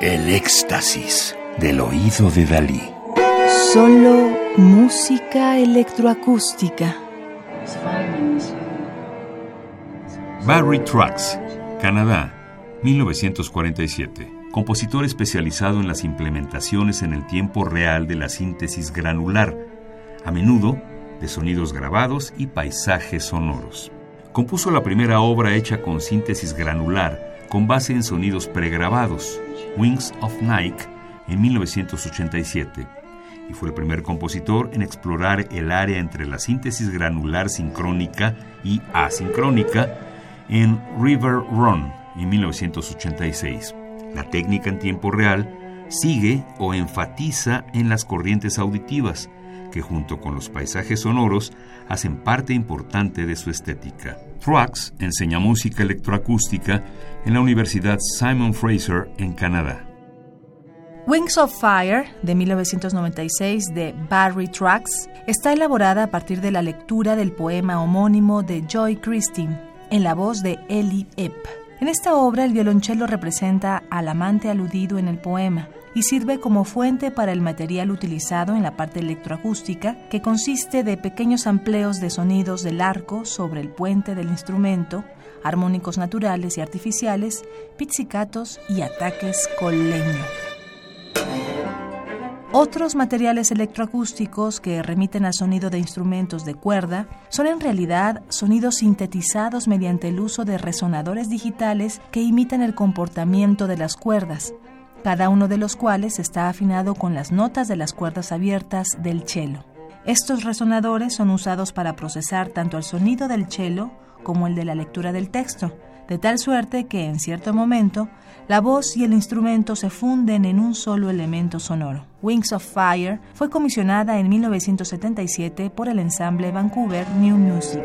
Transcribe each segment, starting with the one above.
El éxtasis del oído de Dalí. Solo música electroacústica. Barry Trucks, Canadá, 1947. Compositor especializado en las implementaciones en el tiempo real de la síntesis granular, a menudo de sonidos grabados y paisajes sonoros. Compuso la primera obra hecha con síntesis granular con base en sonidos pregrabados, Wings of Night, en 1987, y fue el primer compositor en explorar el área entre la síntesis granular sincrónica y asincrónica en River Run, en 1986. La técnica en tiempo real sigue o enfatiza en las corrientes auditivas, que junto con los paisajes sonoros hacen parte importante de su estética. Trucks enseña música electroacústica en la Universidad Simon Fraser en Canadá. Wings of Fire, de 1996, de Barry Trucks, está elaborada a partir de la lectura del poema homónimo de Joy Christine, en la voz de Ellie Epp. En esta obra, el violonchelo representa al amante aludido en el poema, y sirve como fuente para el material utilizado en la parte electroacústica, que consiste de pequeños amplios de sonidos del arco sobre el puente del instrumento, armónicos naturales y artificiales, pizzicatos y ataques con leño. Otros materiales electroacústicos que remiten al sonido de instrumentos de cuerda son en realidad sonidos sintetizados mediante el uso de resonadores digitales que imitan el comportamiento de las cuerdas, cada uno de los cuales está afinado con las notas de las cuerdas abiertas del cello. Estos resonadores son usados para procesar tanto el sonido del cello como el de la lectura del texto, de tal suerte que en cierto momento la voz y el instrumento se funden en un solo elemento sonoro. Wings of Fire fue comisionada en 1977 por el ensamble Vancouver New Music.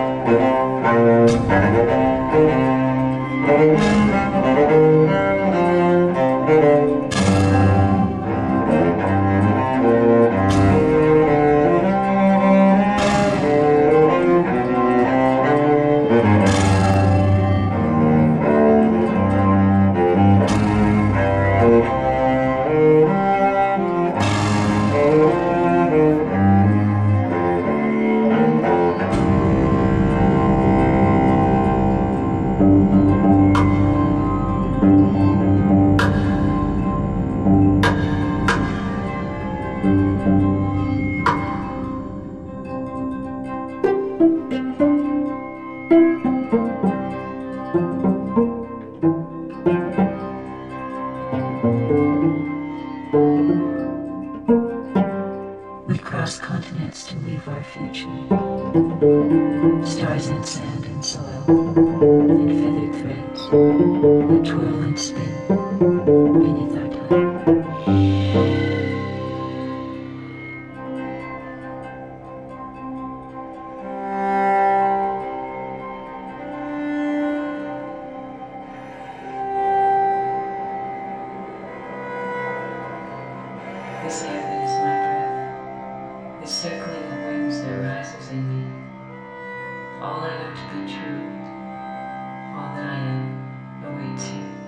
We cross continents to leave our future. Stars in sand and soil, and feathered threads that twirl and spin beneath our Arises in me all I know to be true, all that I am awaits you.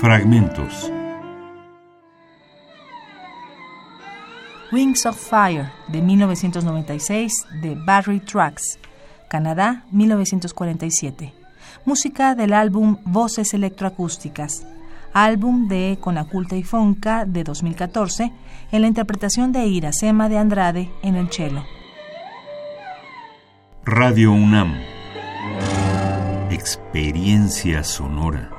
Fragmentos. Wings of Fire de 1996 de Barry Trucks, Canadá 1947. Música del álbum Voces Electroacústicas. álbum de Conaculta y Fonca de 2014, en la interpretación de Iracema de Andrade en el cello. Radio UNAM. Experiencia sonora.